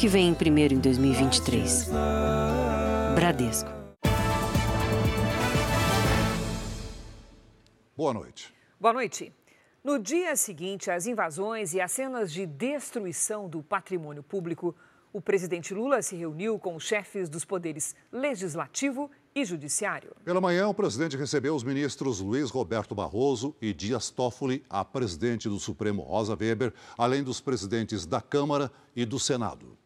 que vem primeiro em 2023. Bradesco. Boa noite. Boa noite. No dia seguinte às invasões e às cenas de destruição do patrimônio público, o presidente Lula se reuniu com os chefes dos poderes legislativo e judiciário. Pela manhã, o presidente recebeu os ministros Luiz Roberto Barroso e Dias Toffoli, a presidente do Supremo Rosa Weber, além dos presidentes da Câmara e do Senado.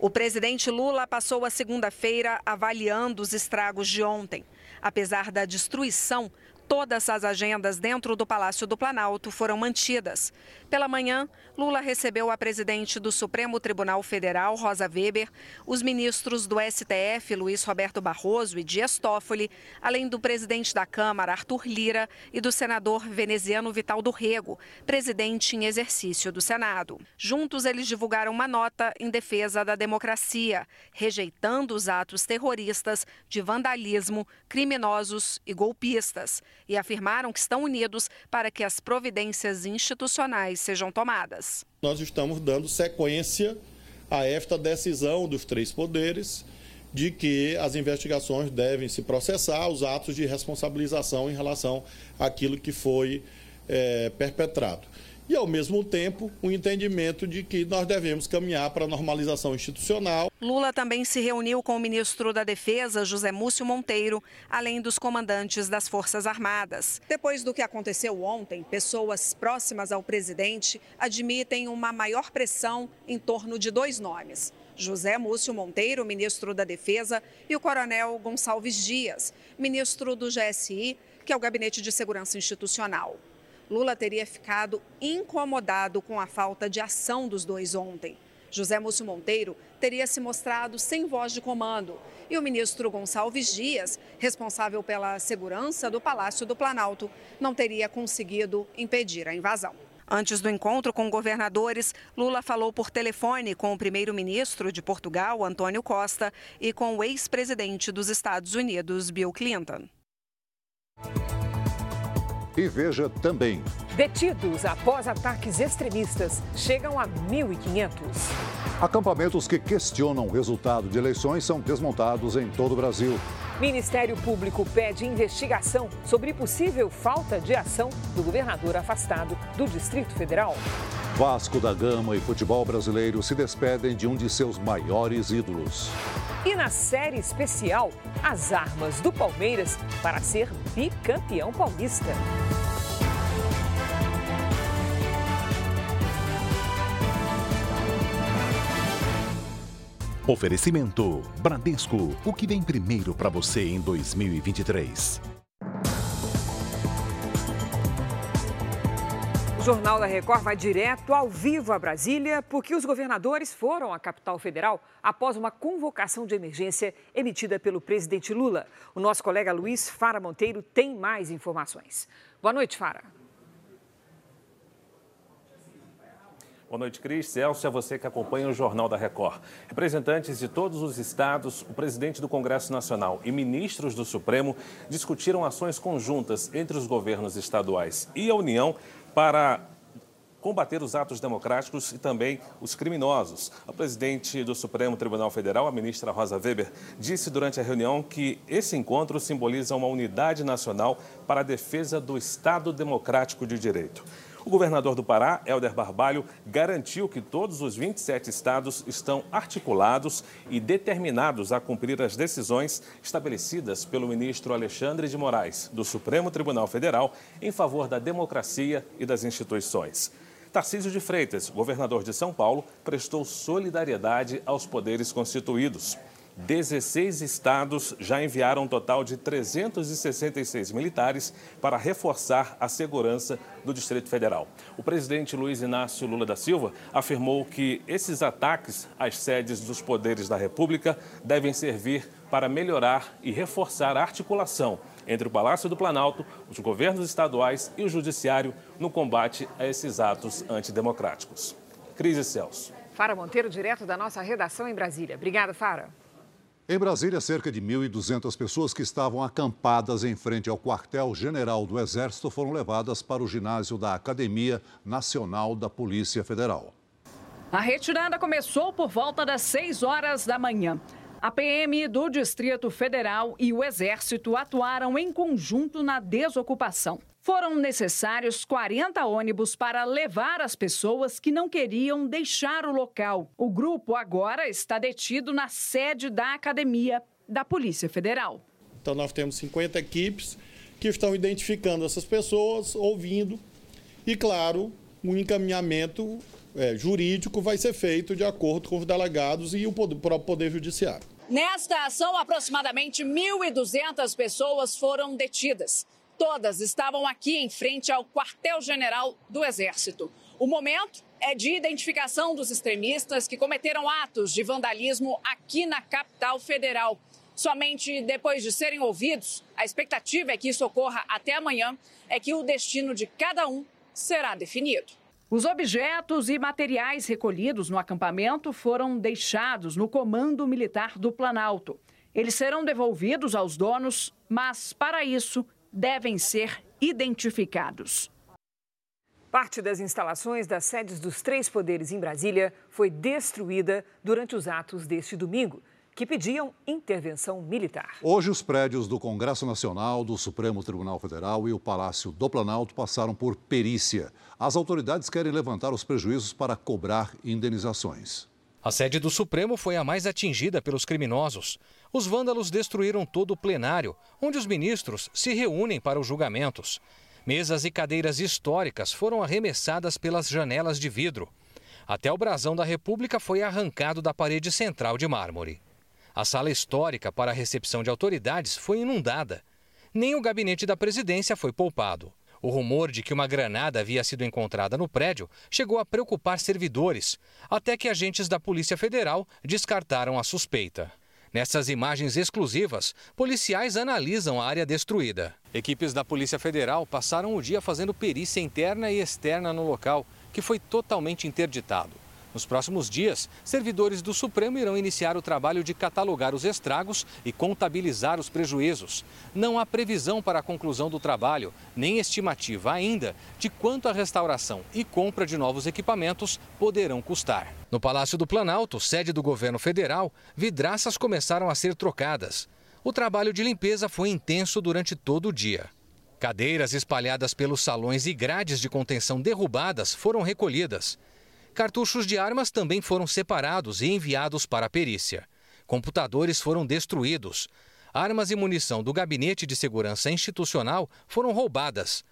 O presidente Lula passou a segunda-feira avaliando os estragos de ontem. Apesar da destruição, Todas as agendas dentro do Palácio do Planalto foram mantidas. Pela manhã, Lula recebeu a presidente do Supremo Tribunal Federal, Rosa Weber, os ministros do STF, Luiz Roberto Barroso e Dias Toffoli, além do presidente da Câmara, Arthur Lira, e do senador veneziano Vital do Rego, presidente em exercício do Senado. Juntos, eles divulgaram uma nota em defesa da democracia, rejeitando os atos terroristas de vandalismo, criminosos e golpistas e afirmaram que estão unidos para que as providências institucionais sejam tomadas. Nós estamos dando sequência a esta decisão dos três poderes de que as investigações devem se processar, os atos de responsabilização em relação àquilo que foi é, perpetrado e, ao mesmo tempo, o um entendimento de que nós devemos caminhar para a normalização institucional. Lula também se reuniu com o ministro da Defesa, José Múcio Monteiro, além dos comandantes das Forças Armadas. Depois do que aconteceu ontem, pessoas próximas ao presidente admitem uma maior pressão em torno de dois nomes. José Múcio Monteiro, ministro da Defesa, e o coronel Gonçalves Dias, ministro do GSI, que é o Gabinete de Segurança Institucional. Lula teria ficado incomodado com a falta de ação dos dois ontem. José Múcio Monteiro teria se mostrado sem voz de comando e o ministro Gonçalves Dias, responsável pela segurança do Palácio do Planalto, não teria conseguido impedir a invasão. Antes do encontro com governadores, Lula falou por telefone com o primeiro-ministro de Portugal, Antônio Costa, e com o ex-presidente dos Estados Unidos, Bill Clinton. E veja também. Detidos após ataques extremistas chegam a 1.500. Acampamentos que questionam o resultado de eleições são desmontados em todo o Brasil. Ministério Público pede investigação sobre possível falta de ação do governador afastado do Distrito Federal. Vasco da Gama e futebol brasileiro se despedem de um de seus maiores ídolos. E na série especial, as armas do Palmeiras para ser bicampeão paulista. Oferecimento Bradesco, o que vem primeiro para você em 2023. O Jornal da Record vai direto ao vivo a Brasília, porque os governadores foram à capital federal após uma convocação de emergência emitida pelo presidente Lula. O nosso colega Luiz Fara Monteiro tem mais informações. Boa noite, Fara. Boa noite, Cris. Celso, é você que acompanha o Jornal da Record. Representantes de todos os estados, o presidente do Congresso Nacional e ministros do Supremo discutiram ações conjuntas entre os governos estaduais e a União para combater os atos democráticos e também os criminosos. A presidente do Supremo Tribunal Federal, a ministra Rosa Weber, disse durante a reunião que esse encontro simboliza uma unidade nacional para a defesa do Estado Democrático de Direito. O governador do Pará, Helder Barbalho, garantiu que todos os 27 estados estão articulados e determinados a cumprir as decisões estabelecidas pelo ministro Alexandre de Moraes, do Supremo Tribunal Federal, em favor da democracia e das instituições. Tarcísio de Freitas, governador de São Paulo, prestou solidariedade aos poderes constituídos. 16 estados já enviaram um total de 366 militares para reforçar a segurança do Distrito Federal. O presidente Luiz Inácio Lula da Silva afirmou que esses ataques às sedes dos poderes da República devem servir para melhorar e reforçar a articulação entre o Palácio do Planalto, os governos estaduais e o Judiciário no combate a esses atos antidemocráticos. Crise Celso. Fara Monteiro, direto da nossa redação em Brasília. Obrigada, Fara. Em Brasília, cerca de 1.200 pessoas que estavam acampadas em frente ao quartel-general do Exército foram levadas para o ginásio da Academia Nacional da Polícia Federal. A retirada começou por volta das 6 horas da manhã. A PM do Distrito Federal e o Exército atuaram em conjunto na desocupação. Foram necessários 40 ônibus para levar as pessoas que não queriam deixar o local. O grupo agora está detido na sede da academia da Polícia Federal. Então, nós temos 50 equipes que estão identificando essas pessoas, ouvindo, e, claro, o um encaminhamento é, jurídico vai ser feito de acordo com os delegados e o próprio Poder Judiciário. Nesta ação, aproximadamente 1.200 pessoas foram detidas. Todas estavam aqui em frente ao quartel-general do Exército. O momento é de identificação dos extremistas que cometeram atos de vandalismo aqui na capital federal. Somente depois de serem ouvidos, a expectativa é que isso ocorra até amanhã, é que o destino de cada um será definido. Os objetos e materiais recolhidos no acampamento foram deixados no Comando Militar do Planalto. Eles serão devolvidos aos donos, mas, para isso, devem ser identificados. Parte das instalações das sedes dos três poderes em Brasília foi destruída durante os atos deste domingo que pediam intervenção militar. Hoje, os prédios do Congresso Nacional, do Supremo Tribunal Federal e o Palácio do Planalto passaram por perícia. As autoridades querem levantar os prejuízos para cobrar indenizações. A sede do Supremo foi a mais atingida pelos criminosos. Os vândalos destruíram todo o plenário, onde os ministros se reúnem para os julgamentos. Mesas e cadeiras históricas foram arremessadas pelas janelas de vidro. Até o brasão da República foi arrancado da parede central de mármore. A sala histórica para a recepção de autoridades foi inundada. Nem o gabinete da presidência foi poupado. O rumor de que uma granada havia sido encontrada no prédio chegou a preocupar servidores, até que agentes da Polícia Federal descartaram a suspeita. Nessas imagens exclusivas, policiais analisam a área destruída. Equipes da Polícia Federal passaram o dia fazendo perícia interna e externa no local, que foi totalmente interditado. Nos próximos dias, servidores do Supremo irão iniciar o trabalho de catalogar os estragos e contabilizar os prejuízos. Não há previsão para a conclusão do trabalho, nem estimativa ainda de quanto a restauração e compra de novos equipamentos poderão custar. No Palácio do Planalto, sede do governo federal, vidraças começaram a ser trocadas. O trabalho de limpeza foi intenso durante todo o dia. Cadeiras espalhadas pelos salões e grades de contenção derrubadas foram recolhidas. Cartuchos de armas também foram separados e enviados para a perícia. Computadores foram destruídos. Armas e munição do Gabinete de Segurança Institucional foram roubadas.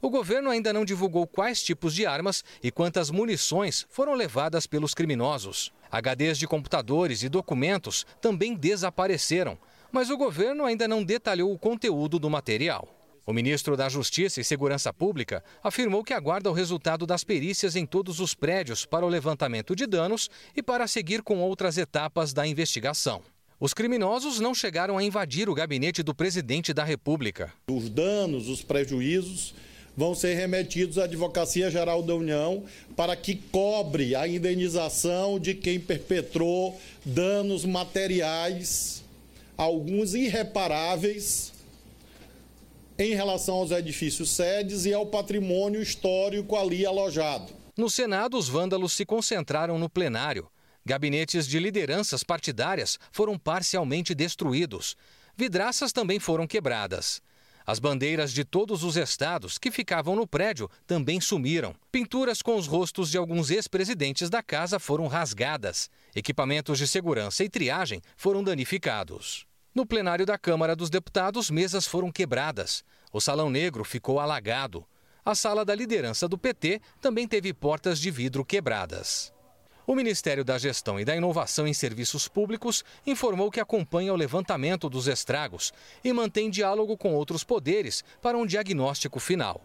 O governo ainda não divulgou quais tipos de armas e quantas munições foram levadas pelos criminosos. HDs de computadores e documentos também desapareceram, mas o governo ainda não detalhou o conteúdo do material. O ministro da Justiça e Segurança Pública afirmou que aguarda o resultado das perícias em todos os prédios para o levantamento de danos e para seguir com outras etapas da investigação. Os criminosos não chegaram a invadir o gabinete do presidente da República. Os danos, os prejuízos vão ser remetidos à Advocacia Geral da União para que cobre a indenização de quem perpetrou danos materiais, alguns irreparáveis em relação aos edifícios sedes e ao patrimônio histórico ali alojado. No Senado, os vândalos se concentraram no plenário. Gabinetes de lideranças partidárias foram parcialmente destruídos. Vidraças também foram quebradas. As bandeiras de todos os estados que ficavam no prédio também sumiram. Pinturas com os rostos de alguns ex-presidentes da casa foram rasgadas. Equipamentos de segurança e triagem foram danificados. No plenário da Câmara dos Deputados, mesas foram quebradas. O Salão Negro ficou alagado. A sala da liderança do PT também teve portas de vidro quebradas. O Ministério da Gestão e da Inovação em Serviços Públicos informou que acompanha o levantamento dos estragos e mantém diálogo com outros poderes para um diagnóstico final.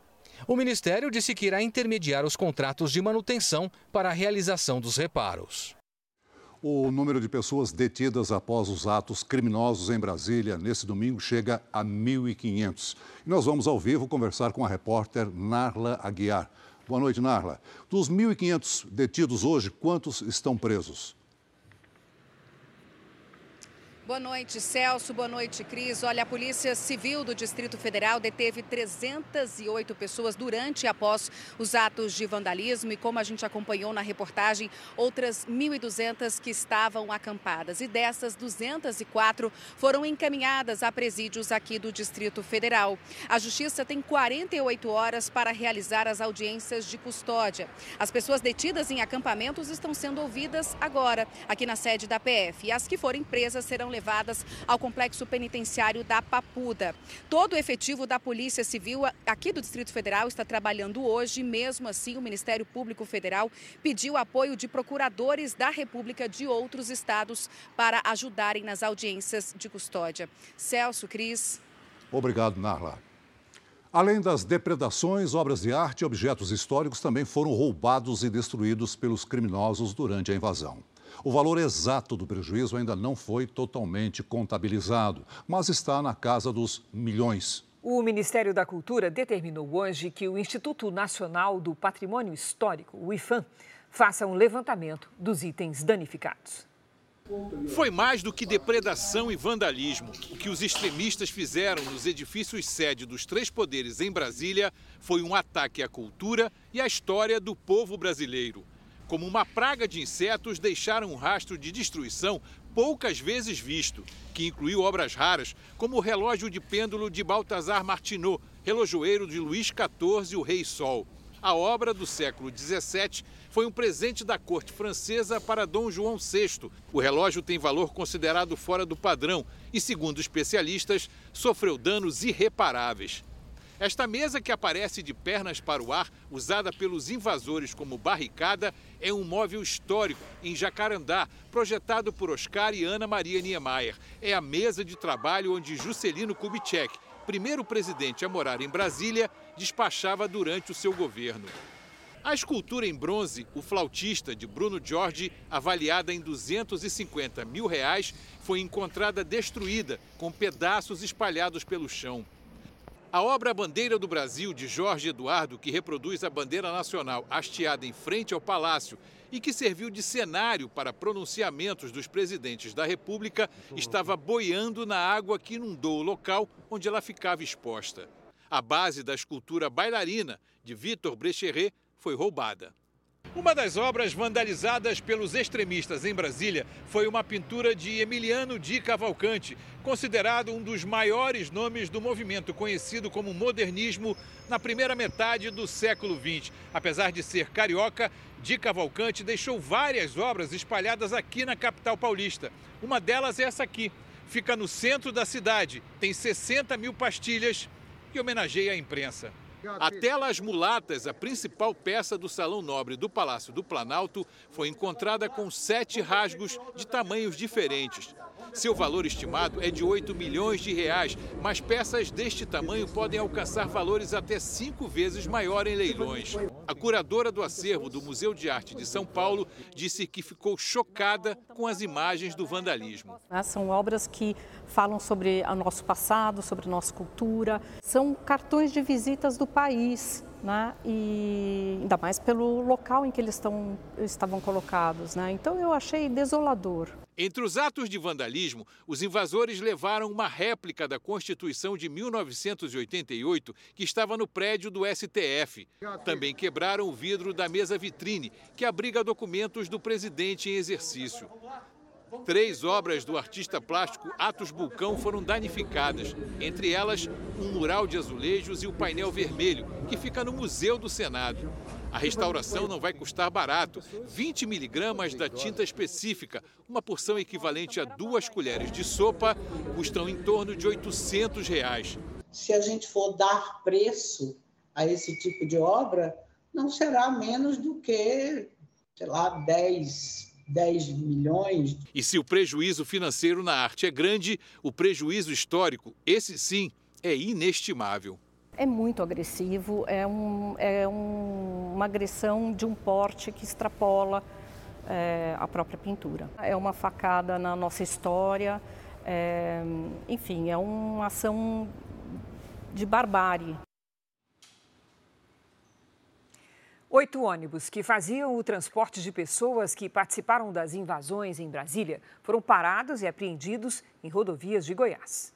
O Ministério disse que irá intermediar os contratos de manutenção para a realização dos reparos. O número de pessoas detidas após os atos criminosos em Brasília nesse domingo chega a 1.500. E nós vamos ao vivo conversar com a repórter Narla Aguiar. Boa noite, Narla. Dos 1.500 detidos hoje, quantos estão presos? Boa noite, Celso. Boa noite, Cris. Olha, a Polícia Civil do Distrito Federal deteve 308 pessoas durante e após os atos de vandalismo e, como a gente acompanhou na reportagem, outras 1.200 que estavam acampadas. E dessas, 204 foram encaminhadas a presídios aqui do Distrito Federal. A Justiça tem 48 horas para realizar as audiências de custódia. As pessoas detidas em acampamentos estão sendo ouvidas agora, aqui na sede da PF. E as que forem presas serão levadas levadas ao complexo penitenciário da Papuda. Todo o efetivo da Polícia Civil aqui do Distrito Federal está trabalhando hoje, mesmo assim, o Ministério Público Federal pediu apoio de procuradores da República de outros estados para ajudarem nas audiências de custódia. Celso, Cris. Obrigado, Narla. Além das depredações, obras de arte e objetos históricos também foram roubados e destruídos pelos criminosos durante a invasão. O valor exato do prejuízo ainda não foi totalmente contabilizado, mas está na casa dos milhões. O Ministério da Cultura determinou hoje que o Instituto Nacional do Patrimônio Histórico, o IFAM, faça um levantamento dos itens danificados. Foi mais do que depredação e vandalismo. O que os extremistas fizeram nos edifícios sede dos três poderes em Brasília foi um ataque à cultura e à história do povo brasileiro como uma praga de insetos, deixaram um rastro de destruição poucas vezes visto, que incluiu obras raras, como o relógio de pêndulo de Baltazar Martinot, relojoeiro de Luís XIV, o Rei Sol. A obra do século XVII foi um presente da corte francesa para Dom João VI. O relógio tem valor considerado fora do padrão e, segundo especialistas, sofreu danos irreparáveis. Esta mesa que aparece de pernas para o ar, usada pelos invasores como barricada, é um móvel histórico em Jacarandá, projetado por Oscar e Ana Maria Niemeyer. É a mesa de trabalho onde Juscelino Kubitschek, primeiro presidente a morar em Brasília, despachava durante o seu governo. A escultura em bronze, O Flautista, de Bruno Jorge, avaliada em 250 mil reais, foi encontrada destruída, com pedaços espalhados pelo chão. A obra Bandeira do Brasil, de Jorge Eduardo, que reproduz a bandeira nacional hasteada em frente ao palácio e que serviu de cenário para pronunciamentos dos presidentes da República, estava boiando na água que inundou o local onde ela ficava exposta. A base da escultura bailarina, de Victor Brecheret, foi roubada. Uma das obras vandalizadas pelos extremistas em Brasília foi uma pintura de Emiliano Di Cavalcante, considerado um dos maiores nomes do movimento conhecido como modernismo na primeira metade do século XX. Apesar de ser carioca, Di Cavalcante deixou várias obras espalhadas aqui na capital paulista. Uma delas é essa aqui. Fica no centro da cidade, tem 60 mil pastilhas e homenageia a imprensa. A tela As Mulatas, a principal peça do Salão Nobre do Palácio do Planalto, foi encontrada com sete rasgos de tamanhos diferentes. Seu valor estimado é de 8 milhões de reais, mas peças deste tamanho podem alcançar valores até cinco vezes maior em leilões. A curadora do acervo do Museu de Arte de São Paulo disse que ficou chocada com as imagens do vandalismo. Né, são obras que falam sobre o nosso passado, sobre a nossa cultura, são cartões de visitas do país né? e ainda mais pelo local em que eles estão, estavam colocados. Né? Então eu achei desolador. Entre os atos de vandalismo, os invasores levaram uma réplica da Constituição de 1988 que estava no prédio do STF. Também quebraram o vidro da mesa vitrine, que abriga documentos do presidente em exercício. Três obras do artista plástico Atos Bulcão foram danificadas, entre elas um mural de azulejos e o painel vermelho, que fica no Museu do Senado. A restauração não vai custar barato, 20 miligramas da tinta específica, uma porção equivalente a duas colheres de sopa, custam em torno de 800 reais. Se a gente for dar preço a esse tipo de obra, não será menos do que, sei lá, 10 10 milhões. E se o prejuízo financeiro na arte é grande, o prejuízo histórico, esse sim, é inestimável. É muito agressivo, é, um, é um, uma agressão de um porte que extrapola é, a própria pintura. É uma facada na nossa história, é, enfim, é uma ação de barbárie. Oito ônibus que faziam o transporte de pessoas que participaram das invasões em Brasília foram parados e apreendidos em rodovias de Goiás.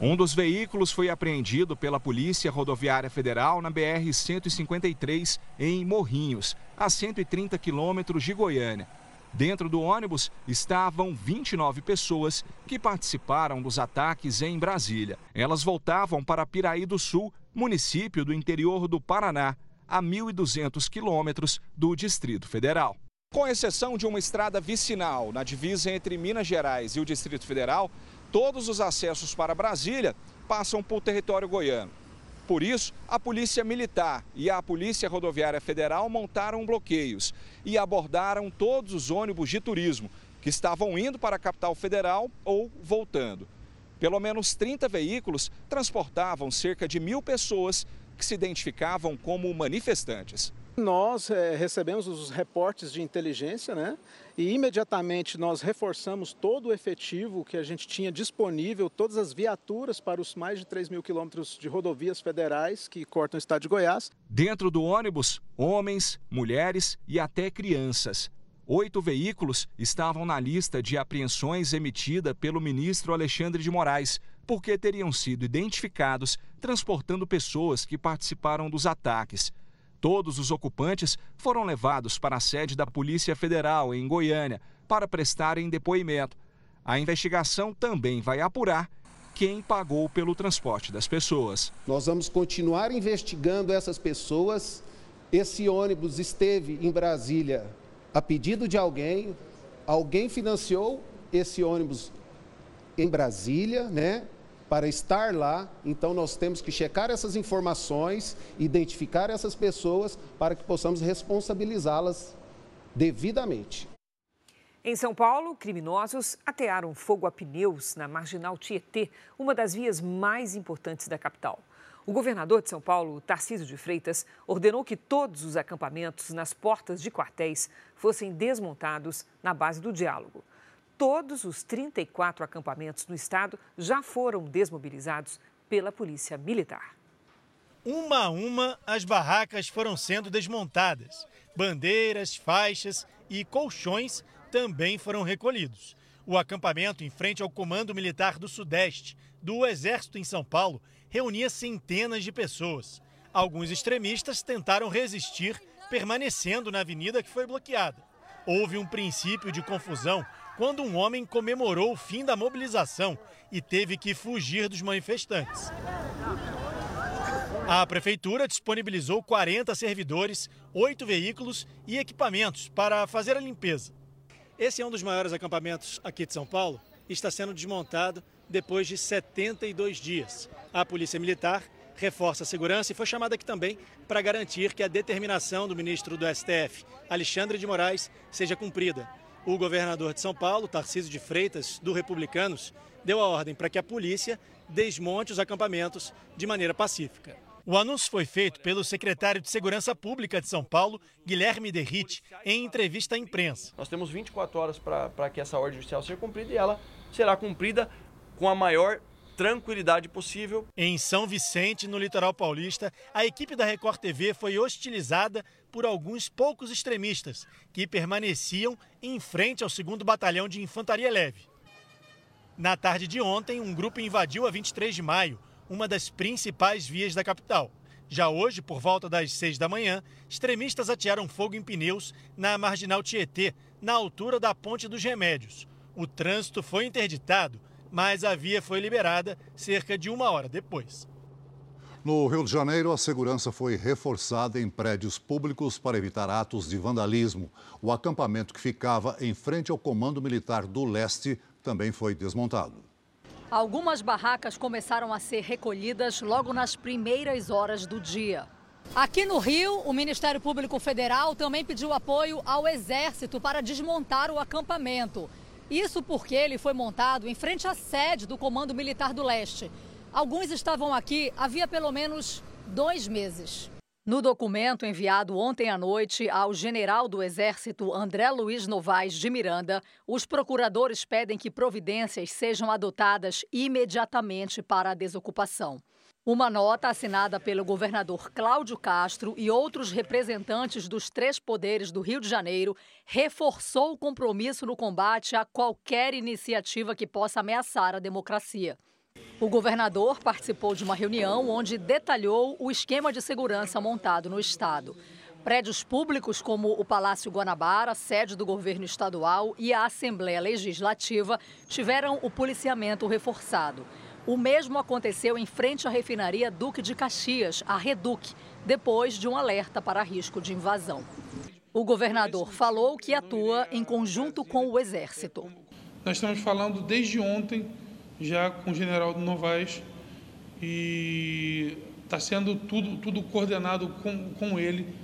Um dos veículos foi apreendido pela Polícia Rodoviária Federal na BR-153, em Morrinhos, a 130 quilômetros de Goiânia. Dentro do ônibus estavam 29 pessoas que participaram dos ataques em Brasília. Elas voltavam para Piraí do Sul, município do interior do Paraná, a 1.200 quilômetros do Distrito Federal. Com exceção de uma estrada vicinal na divisa entre Minas Gerais e o Distrito Federal, todos os acessos para Brasília passam por território goiano. Por isso, a Polícia Militar e a Polícia Rodoviária Federal montaram bloqueios e abordaram todos os ônibus de turismo que estavam indo para a capital federal ou voltando. Pelo menos 30 veículos transportavam cerca de mil pessoas que se identificavam como manifestantes. Nós é, recebemos os reportes de inteligência, né? E imediatamente nós reforçamos todo o efetivo que a gente tinha disponível, todas as viaturas para os mais de 3 mil quilômetros de rodovias federais que cortam o estado de Goiás. Dentro do ônibus, homens, mulheres e até crianças. Oito veículos estavam na lista de apreensões emitida pelo ministro Alexandre de Moraes, porque teriam sido identificados transportando pessoas que participaram dos ataques. Todos os ocupantes foram levados para a sede da Polícia Federal, em Goiânia, para prestarem depoimento. A investigação também vai apurar quem pagou pelo transporte das pessoas. Nós vamos continuar investigando essas pessoas. Esse ônibus esteve em Brasília a pedido de alguém, alguém financiou esse ônibus em Brasília, né? Para estar lá, então nós temos que checar essas informações, identificar essas pessoas para que possamos responsabilizá-las devidamente. Em São Paulo, criminosos atearam fogo a pneus na Marginal Tietê, uma das vias mais importantes da capital. O governador de São Paulo, Tarcísio de Freitas, ordenou que todos os acampamentos nas portas de quartéis fossem desmontados na base do diálogo todos os 34 acampamentos no estado já foram desmobilizados pela Polícia Militar. Uma a uma, as barracas foram sendo desmontadas. Bandeiras, faixas e colchões também foram recolhidos. O acampamento em frente ao Comando Militar do Sudeste do Exército em São Paulo reunia centenas de pessoas. Alguns extremistas tentaram resistir, permanecendo na avenida que foi bloqueada. Houve um princípio de confusão quando um homem comemorou o fim da mobilização e teve que fugir dos manifestantes. A prefeitura disponibilizou 40 servidores, oito veículos e equipamentos para fazer a limpeza. Esse é um dos maiores acampamentos aqui de São Paulo e está sendo desmontado depois de 72 dias. A Polícia Militar reforça a segurança e foi chamada aqui também para garantir que a determinação do ministro do STF, Alexandre de Moraes, seja cumprida. O governador de São Paulo, Tarcísio de Freitas, do Republicanos, deu a ordem para que a polícia desmonte os acampamentos de maneira pacífica. O anúncio foi feito pelo secretário de Segurança Pública de São Paulo, Guilherme Derrite, em entrevista à imprensa. Nós temos 24 horas para que essa ordem judicial seja cumprida e ela será cumprida com a maior tranquilidade possível. Em São Vicente, no litoral paulista, a equipe da Record TV foi hostilizada por alguns poucos extremistas que permaneciam em frente ao 2 Batalhão de Infantaria Leve. Na tarde de ontem, um grupo invadiu a 23 de maio, uma das principais vias da capital. Já hoje, por volta das 6 da manhã, extremistas atearam fogo em pneus na marginal Tietê, na altura da Ponte dos Remédios. O trânsito foi interditado mas a via foi liberada cerca de uma hora depois. No Rio de Janeiro, a segurança foi reforçada em prédios públicos para evitar atos de vandalismo. O acampamento que ficava em frente ao Comando Militar do Leste também foi desmontado. Algumas barracas começaram a ser recolhidas logo nas primeiras horas do dia. Aqui no Rio, o Ministério Público Federal também pediu apoio ao Exército para desmontar o acampamento. Isso porque ele foi montado em frente à sede do Comando Militar do Leste. Alguns estavam aqui havia pelo menos dois meses. No documento enviado ontem à noite ao general do Exército André Luiz Novaes de Miranda, os procuradores pedem que providências sejam adotadas imediatamente para a desocupação. Uma nota assinada pelo governador Cláudio Castro e outros representantes dos três poderes do Rio de Janeiro reforçou o compromisso no combate a qualquer iniciativa que possa ameaçar a democracia. O governador participou de uma reunião onde detalhou o esquema de segurança montado no estado. Prédios públicos como o Palácio Guanabara, sede do governo estadual, e a Assembleia Legislativa tiveram o policiamento reforçado. O mesmo aconteceu em frente à refinaria Duque de Caxias, a Reduc, depois de um alerta para risco de invasão. O governador falou que atua em conjunto com o Exército. Nós estamos falando desde ontem já com o general Novaes e está sendo tudo, tudo coordenado com, com ele.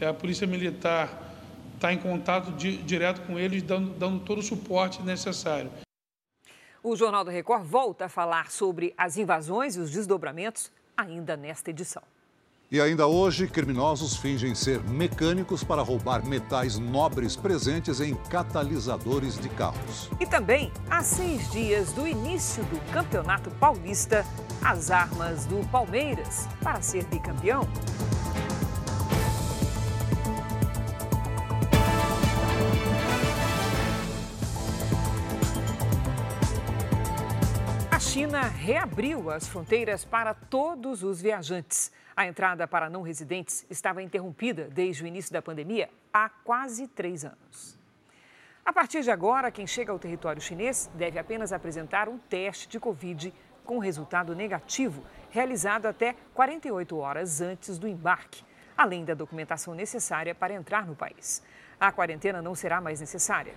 É, a Polícia Militar está em contato di, direto com eles, dando, dando todo o suporte necessário. O Jornal da Record volta a falar sobre as invasões e os desdobramentos ainda nesta edição. E ainda hoje, criminosos fingem ser mecânicos para roubar metais nobres presentes em catalisadores de carros. E também, há seis dias do início do Campeonato Paulista, as armas do Palmeiras para ser bicampeão. China reabriu as fronteiras para todos os viajantes. A entrada para não residentes estava interrompida desde o início da pandemia há quase três anos. A partir de agora, quem chega ao território chinês deve apenas apresentar um teste de Covid com resultado negativo, realizado até 48 horas antes do embarque, além da documentação necessária para entrar no país. A quarentena não será mais necessária.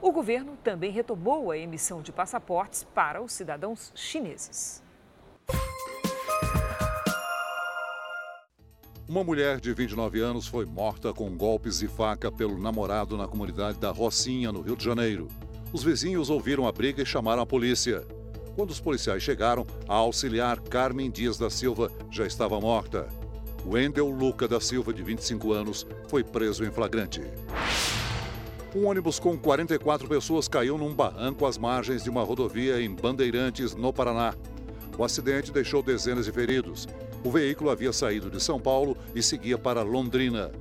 O governo também retomou a emissão de passaportes para os cidadãos chineses. Uma mulher de 29 anos foi morta com golpes de faca pelo namorado na comunidade da Rocinha, no Rio de Janeiro. Os vizinhos ouviram a briga e chamaram a polícia. Quando os policiais chegaram, a auxiliar Carmen Dias da Silva já estava morta. Wendel Luca da Silva, de 25 anos, foi preso em flagrante. Um ônibus com 44 pessoas caiu num barranco às margens de uma rodovia em Bandeirantes, no Paraná. O acidente deixou dezenas de feridos. O veículo havia saído de São Paulo e seguia para Londrina.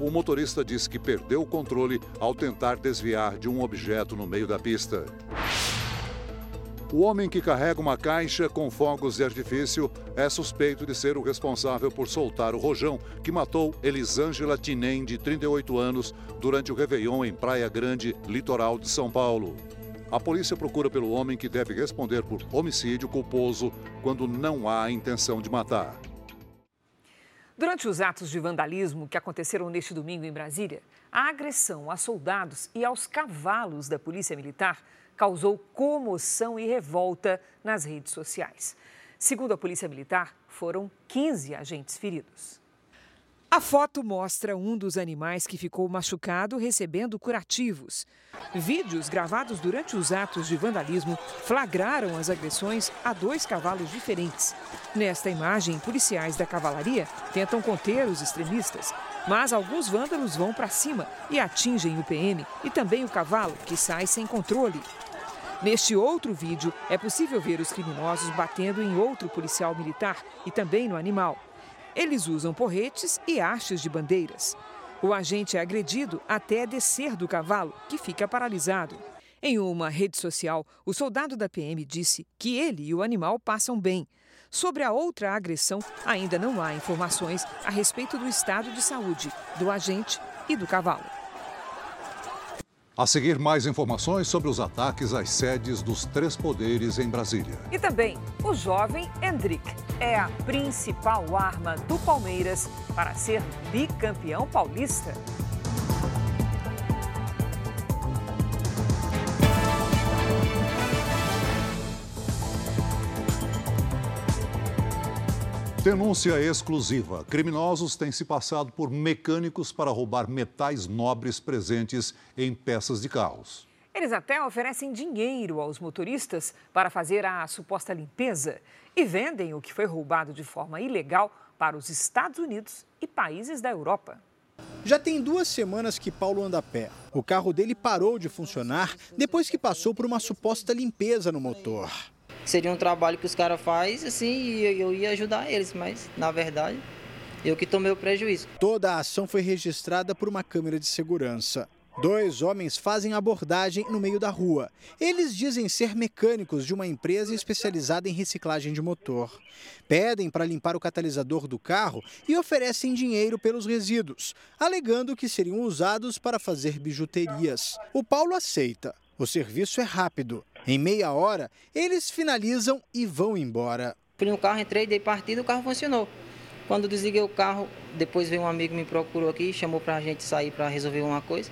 O motorista disse que perdeu o controle ao tentar desviar de um objeto no meio da pista. O homem que carrega uma caixa com fogos de artifício é suspeito de ser o responsável por soltar o rojão que matou Elisângela Tinem, de 38 anos, durante o Réveillon em Praia Grande, litoral de São Paulo. A polícia procura pelo homem que deve responder por homicídio culposo quando não há intenção de matar. Durante os atos de vandalismo que aconteceram neste domingo em Brasília, a agressão a soldados e aos cavalos da Polícia Militar causou comoção e revolta nas redes sociais. Segundo a Polícia Militar, foram 15 agentes feridos. A foto mostra um dos animais que ficou machucado recebendo curativos. Vídeos gravados durante os atos de vandalismo flagraram as agressões a dois cavalos diferentes. Nesta imagem, policiais da cavalaria tentam conter os extremistas, mas alguns vândalos vão para cima e atingem o PM e também o cavalo, que sai sem controle. Neste outro vídeo, é possível ver os criminosos batendo em outro policial militar e também no animal. Eles usam porretes e hastes de bandeiras. O agente é agredido até descer do cavalo, que fica paralisado. Em uma rede social, o soldado da PM disse que ele e o animal passam bem. Sobre a outra agressão, ainda não há informações a respeito do estado de saúde do agente e do cavalo. A seguir, mais informações sobre os ataques às sedes dos três poderes em Brasília. E também, o jovem Hendrick é a principal arma do Palmeiras para ser bicampeão paulista. Denúncia exclusiva. Criminosos têm se passado por mecânicos para roubar metais nobres presentes em peças de carros. Eles até oferecem dinheiro aos motoristas para fazer a suposta limpeza e vendem o que foi roubado de forma ilegal para os Estados Unidos e países da Europa. Já tem duas semanas que Paulo anda a pé. O carro dele parou de funcionar depois que passou por uma suposta limpeza no motor. Seria um trabalho que os caras fazem, assim, e eu ia ajudar eles, mas na verdade eu que tomei o prejuízo. Toda a ação foi registrada por uma câmera de segurança. Dois homens fazem abordagem no meio da rua. Eles dizem ser mecânicos de uma empresa especializada em reciclagem de motor. Pedem para limpar o catalisador do carro e oferecem dinheiro pelos resíduos, alegando que seriam usados para fazer bijuterias. O Paulo aceita. O serviço é rápido. Em meia hora, eles finalizam e vão embora. Fui no carro, entrei, dei partida, o carro funcionou. Quando desliguei o carro, depois veio um amigo me procurou aqui, chamou para a gente sair para resolver uma coisa.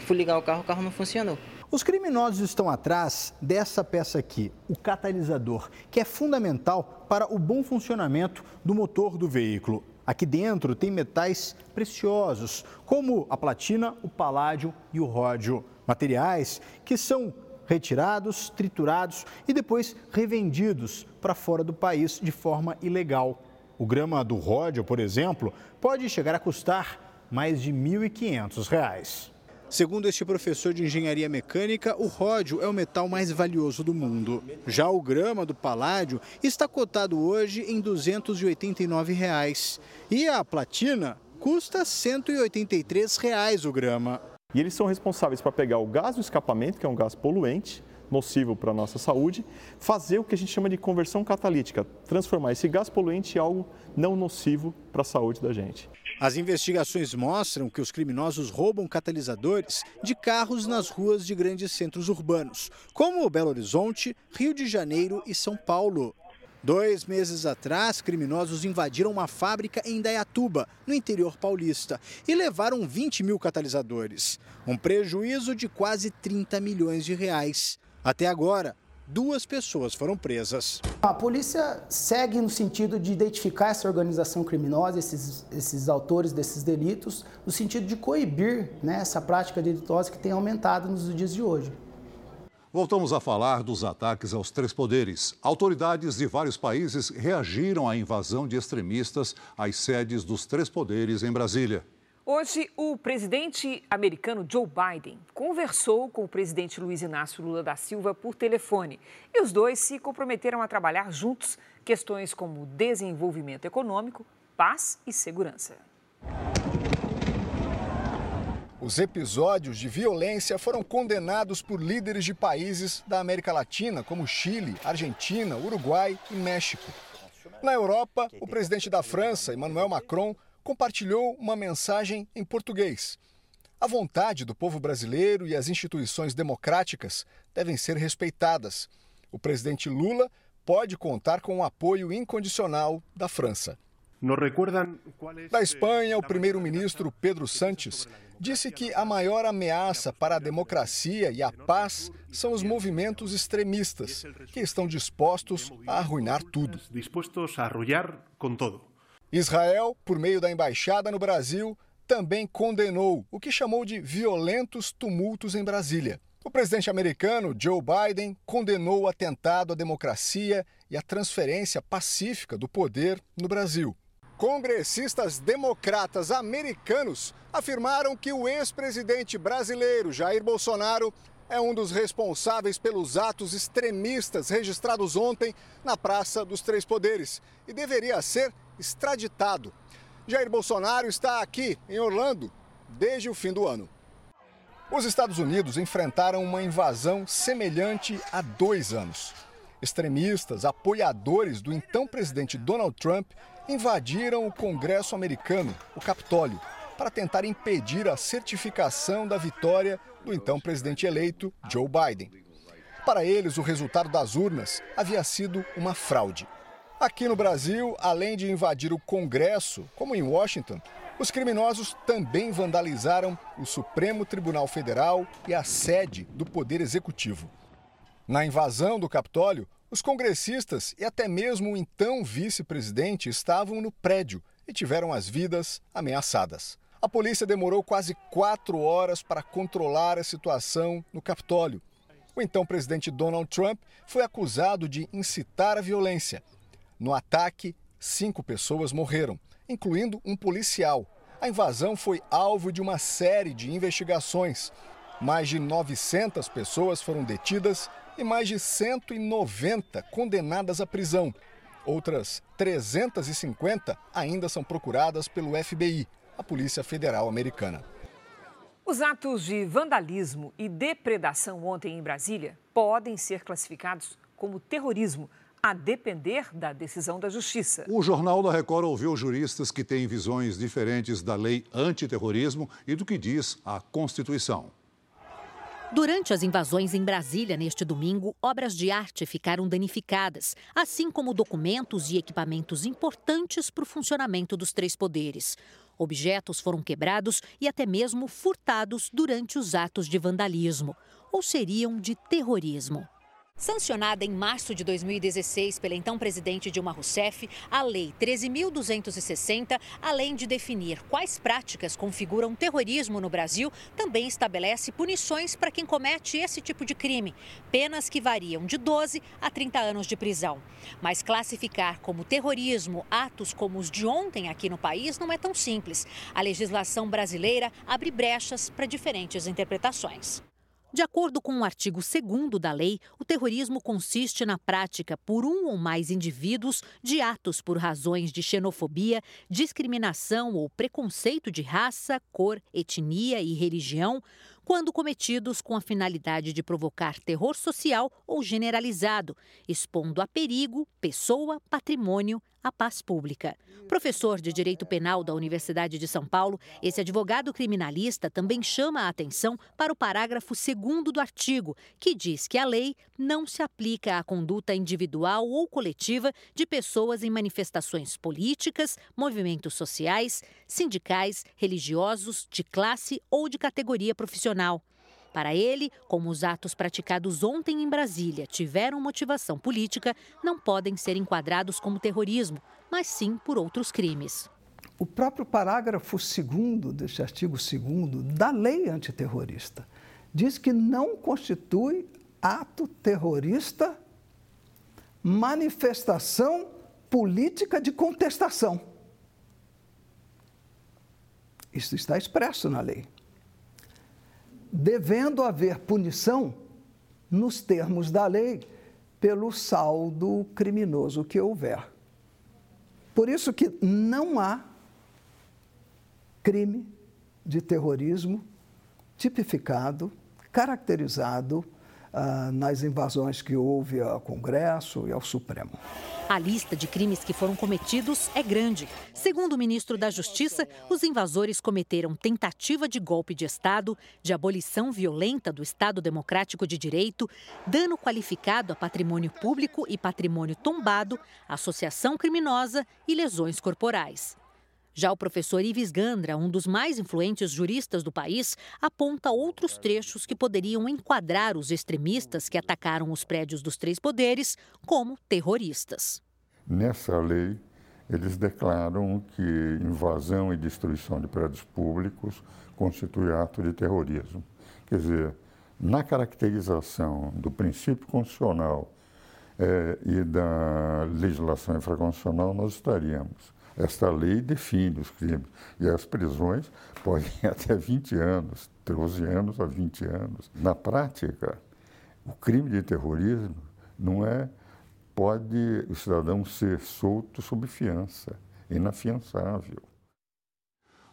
Fui ligar o carro, o carro não funcionou. Os criminosos estão atrás dessa peça aqui, o catalisador, que é fundamental para o bom funcionamento do motor do veículo. Aqui dentro tem metais preciosos, como a platina, o paládio e o ródio. Materiais que são retirados, triturados e depois revendidos para fora do país de forma ilegal. O grama do ródio, por exemplo, pode chegar a custar mais de R$ 1.500. Segundo este professor de engenharia mecânica, o ródio é o metal mais valioso do mundo. Já o grama do paládio está cotado hoje em 289 reais. e a platina custa 183 reais o grama. E eles são responsáveis para pegar o gás do escapamento, que é um gás poluente, nocivo para a nossa saúde, fazer o que a gente chama de conversão catalítica, transformar esse gás poluente em algo não nocivo para a saúde da gente. As investigações mostram que os criminosos roubam catalisadores de carros nas ruas de grandes centros urbanos, como Belo Horizonte, Rio de Janeiro e São Paulo. Dois meses atrás, criminosos invadiram uma fábrica em Dayatuba, no interior paulista, e levaram 20 mil catalisadores. Um prejuízo de quase 30 milhões de reais. Até agora, duas pessoas foram presas. A polícia segue no sentido de identificar essa organização criminosa, esses, esses autores desses delitos, no sentido de coibir né, essa prática delitosa que tem aumentado nos dias de hoje. Voltamos a falar dos ataques aos três poderes. Autoridades de vários países reagiram à invasão de extremistas às sedes dos três poderes em Brasília. Hoje, o presidente americano Joe Biden conversou com o presidente Luiz Inácio Lula da Silva por telefone e os dois se comprometeram a trabalhar juntos questões como desenvolvimento econômico, paz e segurança. Os episódios de violência foram condenados por líderes de países da América Latina, como Chile, Argentina, Uruguai e México. Na Europa, o presidente da França, Emmanuel Macron, compartilhou uma mensagem em português. A vontade do povo brasileiro e as instituições democráticas devem ser respeitadas. O presidente Lula pode contar com o apoio incondicional da França. Da Espanha, o primeiro-ministro Pedro Sanches disse que a maior ameaça para a democracia e a paz são os movimentos extremistas, que estão dispostos a arruinar tudo. Israel, por meio da embaixada no Brasil, também condenou o que chamou de violentos tumultos em Brasília. O presidente americano Joe Biden condenou o atentado à democracia e a transferência pacífica do poder no Brasil. Congressistas democratas americanos afirmaram que o ex-presidente brasileiro Jair Bolsonaro é um dos responsáveis pelos atos extremistas registrados ontem na Praça dos Três Poderes e deveria ser extraditado. Jair Bolsonaro está aqui, em Orlando, desde o fim do ano. Os Estados Unidos enfrentaram uma invasão semelhante há dois anos. Extremistas, apoiadores do então presidente Donald Trump, invadiram o Congresso americano, o Capitólio, para tentar impedir a certificação da vitória do então presidente eleito Joe Biden. Para eles, o resultado das urnas havia sido uma fraude. Aqui no Brasil, além de invadir o Congresso, como em Washington, os criminosos também vandalizaram o Supremo Tribunal Federal e a sede do Poder Executivo. Na invasão do Capitólio, os congressistas e até mesmo o então vice-presidente estavam no prédio e tiveram as vidas ameaçadas. A polícia demorou quase quatro horas para controlar a situação no Capitólio. O então presidente Donald Trump foi acusado de incitar a violência no ataque, cinco pessoas morreram, incluindo um policial. A invasão foi alvo de uma série de investigações. Mais de 900 pessoas foram detidas e mais de 190 condenadas à prisão. Outras 350 ainda são procuradas pelo FBI, a Polícia Federal Americana. Os atos de vandalismo e depredação ontem em Brasília podem ser classificados como terrorismo, a depender da decisão da Justiça. O Jornal da Record ouviu juristas que têm visões diferentes da lei antiterrorismo e do que diz a Constituição. Durante as invasões em Brasília neste domingo, obras de arte ficaram danificadas, assim como documentos e equipamentos importantes para o funcionamento dos três poderes. Objetos foram quebrados e até mesmo furtados durante os atos de vandalismo, ou seriam de terrorismo. Sancionada em março de 2016 pela então presidente Dilma Rousseff, a Lei 13.260, além de definir quais práticas configuram terrorismo no Brasil, também estabelece punições para quem comete esse tipo de crime, penas que variam de 12 a 30 anos de prisão. Mas classificar como terrorismo atos como os de ontem aqui no país não é tão simples. A legislação brasileira abre brechas para diferentes interpretações. De acordo com o artigo 2 da lei, o terrorismo consiste na prática por um ou mais indivíduos de atos por razões de xenofobia, discriminação ou preconceito de raça, cor, etnia e religião, quando cometidos com a finalidade de provocar terror social ou generalizado, expondo a perigo pessoa, patrimônio, a paz pública. Professor de Direito Penal da Universidade de São Paulo, esse advogado criminalista também chama a atenção para o parágrafo 2 do artigo, que diz que a lei não se aplica à conduta individual ou coletiva de pessoas em manifestações políticas, movimentos sociais, sindicais, religiosos, de classe ou de categoria profissional. Para ele, como os atos praticados ontem em Brasília tiveram motivação política, não podem ser enquadrados como terrorismo, mas sim por outros crimes. O próprio parágrafo 2 deste artigo 2 da lei antiterrorista diz que não constitui ato terrorista manifestação política de contestação. Isso está expresso na lei devendo haver punição nos termos da lei pelo saldo criminoso que houver. Por isso que não há crime de terrorismo tipificado, caracterizado ah, nas invasões que houve ao Congresso e ao Supremo. A lista de crimes que foram cometidos é grande. Segundo o ministro da Justiça, os invasores cometeram tentativa de golpe de Estado, de abolição violenta do Estado Democrático de Direito, dano qualificado a patrimônio público e patrimônio tombado, associação criminosa e lesões corporais. Já o professor Ives Gandra, um dos mais influentes juristas do país, aponta outros trechos que poderiam enquadrar os extremistas que atacaram os prédios dos três poderes como terroristas. Nessa lei, eles declaram que invasão e destruição de prédios públicos constitui ato de terrorismo. Quer dizer, na caracterização do princípio constitucional eh, e da legislação infraconstitucional, nós estaríamos esta lei define os crimes. E as prisões podem até 20 anos, 12 anos a 20 anos. Na prática, o crime de terrorismo não é. Pode o cidadão ser solto sob fiança, inafiançável.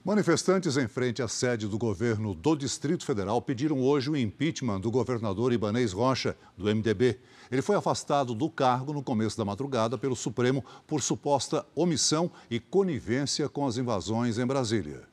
Manifestantes em frente à sede do governo do Distrito Federal pediram hoje o impeachment do governador Ibanês Rocha, do MDB. Ele foi afastado do cargo no começo da madrugada pelo Supremo por suposta omissão e conivência com as invasões em Brasília.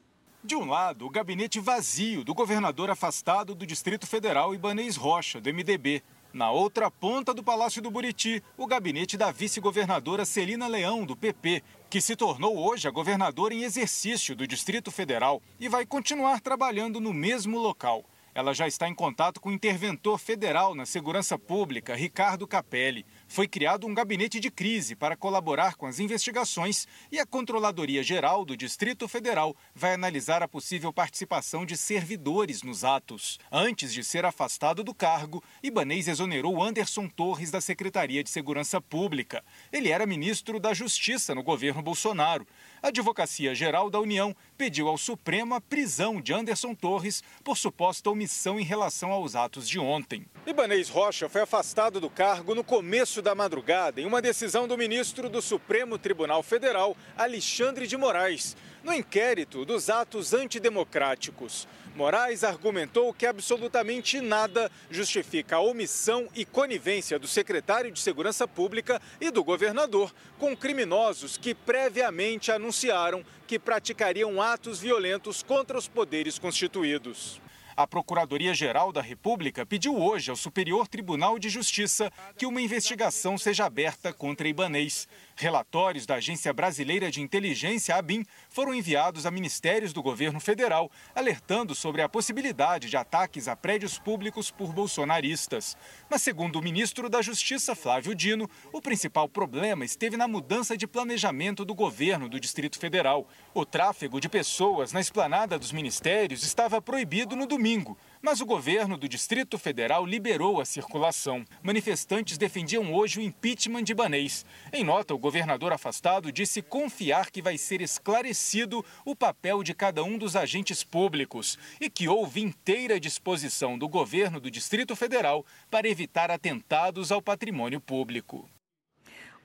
De um lado, o gabinete vazio do governador afastado do Distrito Federal Ibanês Rocha, do MDB. Na outra ponta do Palácio do Buriti, o gabinete da vice-governadora Celina Leão, do PP, que se tornou hoje a governadora em exercício do Distrito Federal e vai continuar trabalhando no mesmo local. Ela já está em contato com o interventor federal na segurança pública, Ricardo Capelli. Foi criado um gabinete de crise para colaborar com as investigações e a Controladoria Geral do Distrito Federal vai analisar a possível participação de servidores nos atos. Antes de ser afastado do cargo, Ibanês exonerou Anderson Torres da Secretaria de Segurança Pública. Ele era ministro da Justiça no governo Bolsonaro. A Advocacia Geral da União pediu ao Supremo a prisão de Anderson Torres por suposta omissão em relação aos atos de ontem. Ibanês Rocha foi afastado do cargo no começo da madrugada em uma decisão do ministro do Supremo Tribunal Federal, Alexandre de Moraes, no inquérito dos atos antidemocráticos. Moraes argumentou que absolutamente nada justifica a omissão e conivência do secretário de Segurança Pública e do governador com criminosos que previamente anunciaram que praticariam atos violentos contra os poderes constituídos. A Procuradoria-Geral da República pediu hoje ao Superior Tribunal de Justiça que uma investigação seja aberta contra Ibanês. Relatórios da Agência Brasileira de Inteligência, ABIN, foram enviados a ministérios do governo federal, alertando sobre a possibilidade de ataques a prédios públicos por bolsonaristas. Mas, segundo o ministro da Justiça, Flávio Dino, o principal problema esteve na mudança de planejamento do governo do Distrito Federal. O tráfego de pessoas na esplanada dos ministérios estava proibido no domingo mas o governo do Distrito Federal liberou a circulação. Manifestantes defendiam hoje o impeachment de Banês. Em nota, o governador afastado disse confiar que vai ser esclarecido o papel de cada um dos agentes públicos e que houve inteira disposição do governo do Distrito Federal para evitar atentados ao patrimônio público.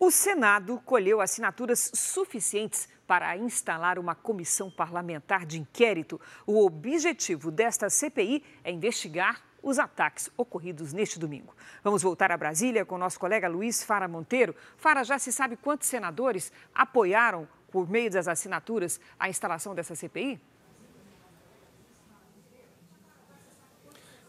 O Senado colheu assinaturas suficientes para instalar uma comissão parlamentar de inquérito. O objetivo desta CPI é investigar os ataques ocorridos neste domingo. Vamos voltar a Brasília com nosso colega Luiz Fara Monteiro. Fara, já se sabe quantos senadores apoiaram, por meio das assinaturas, a instalação dessa CPI?